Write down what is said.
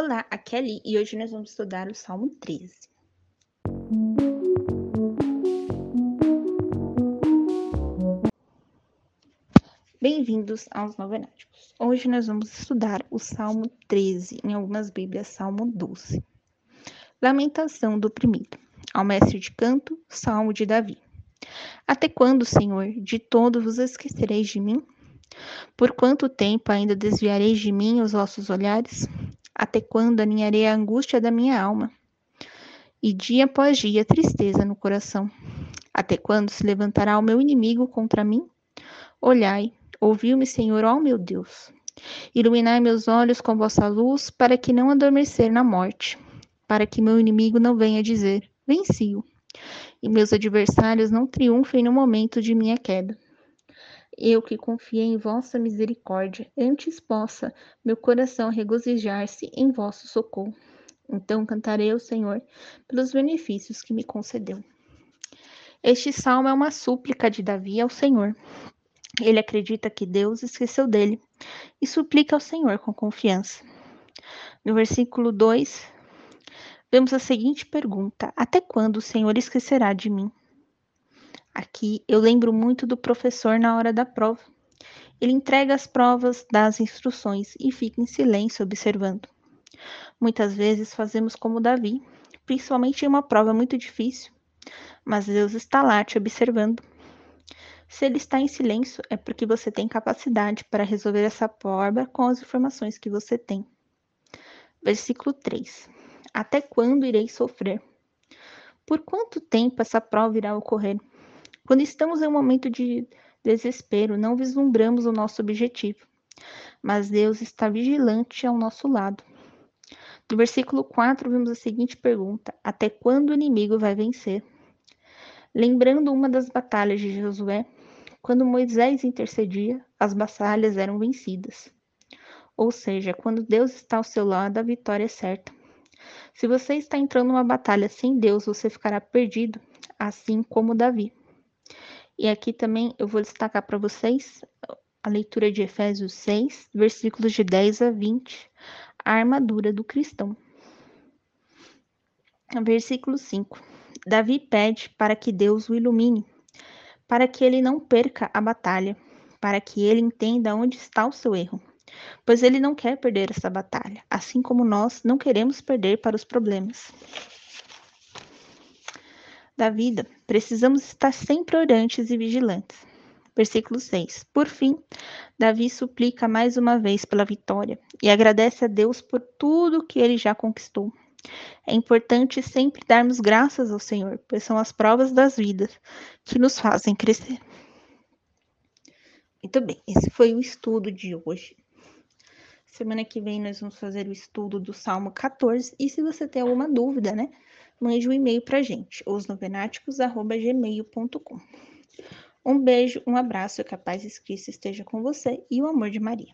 Olá, aqui é Ali e hoje nós vamos estudar o Salmo 13. Bem-vindos aos Novenáticos. Hoje nós vamos estudar o Salmo 13, em algumas Bíblias, Salmo 12. Lamentação do oprimido. Ao mestre de canto, Salmo de Davi. Até quando, Senhor, de todo vos esquecereis de mim? Por quanto tempo ainda desviareis de mim os vossos olhares? Até quando aninharei a angústia da minha alma? E dia após dia tristeza no coração. Até quando se levantará o meu inimigo contra mim? Olhai, ouviu-me, Senhor, ó meu Deus. Iluminai meus olhos com vossa luz, para que não adormecer na morte, para que meu inimigo não venha dizer: Venci-o, e meus adversários não triunfem no momento de minha queda. Eu que confiei em vossa misericórdia, antes possa meu coração regozijar-se em vosso socorro. Então cantarei ao Senhor pelos benefícios que me concedeu. Este salmo é uma súplica de Davi ao Senhor. Ele acredita que Deus esqueceu dele e suplica ao Senhor com confiança. No versículo 2, vemos a seguinte pergunta: Até quando o Senhor esquecerá de mim? Aqui eu lembro muito do professor na hora da prova. Ele entrega as provas, dá as instruções e fica em silêncio observando. Muitas vezes fazemos como Davi, principalmente em uma prova muito difícil, mas Deus está lá te observando. Se ele está em silêncio, é porque você tem capacidade para resolver essa prova com as informações que você tem. Versículo 3: Até quando irei sofrer? Por quanto tempo essa prova irá ocorrer? Quando estamos em um momento de desespero, não vislumbramos o nosso objetivo, mas Deus está vigilante ao nosso lado. No versículo 4, vemos a seguinte pergunta: Até quando o inimigo vai vencer? Lembrando uma das batalhas de Josué, quando Moisés intercedia, as batalhas eram vencidas. Ou seja, quando Deus está ao seu lado, a vitória é certa. Se você está entrando numa batalha sem Deus, você ficará perdido, assim como Davi. E aqui também eu vou destacar para vocês a leitura de Efésios 6, versículos de 10 a 20, a armadura do cristão. Versículo 5. Davi pede para que Deus o ilumine, para que ele não perca a batalha, para que ele entenda onde está o seu erro, pois ele não quer perder essa batalha, assim como nós não queremos perder para os problemas da vida, precisamos estar sempre orantes e vigilantes. Versículo 6. Por fim, Davi suplica mais uma vez pela vitória e agradece a Deus por tudo que ele já conquistou. É importante sempre darmos graças ao Senhor, pois são as provas das vidas que nos fazem crescer. Muito bem, esse foi o estudo de hoje. Semana que vem nós vamos fazer o estudo do Salmo 14. E se você tem alguma dúvida, né? Mande um e-mail para a gente, osnovenáticos.gmail.com. Um beijo, um abraço, que a de Cristo esteja com você e o amor de Maria.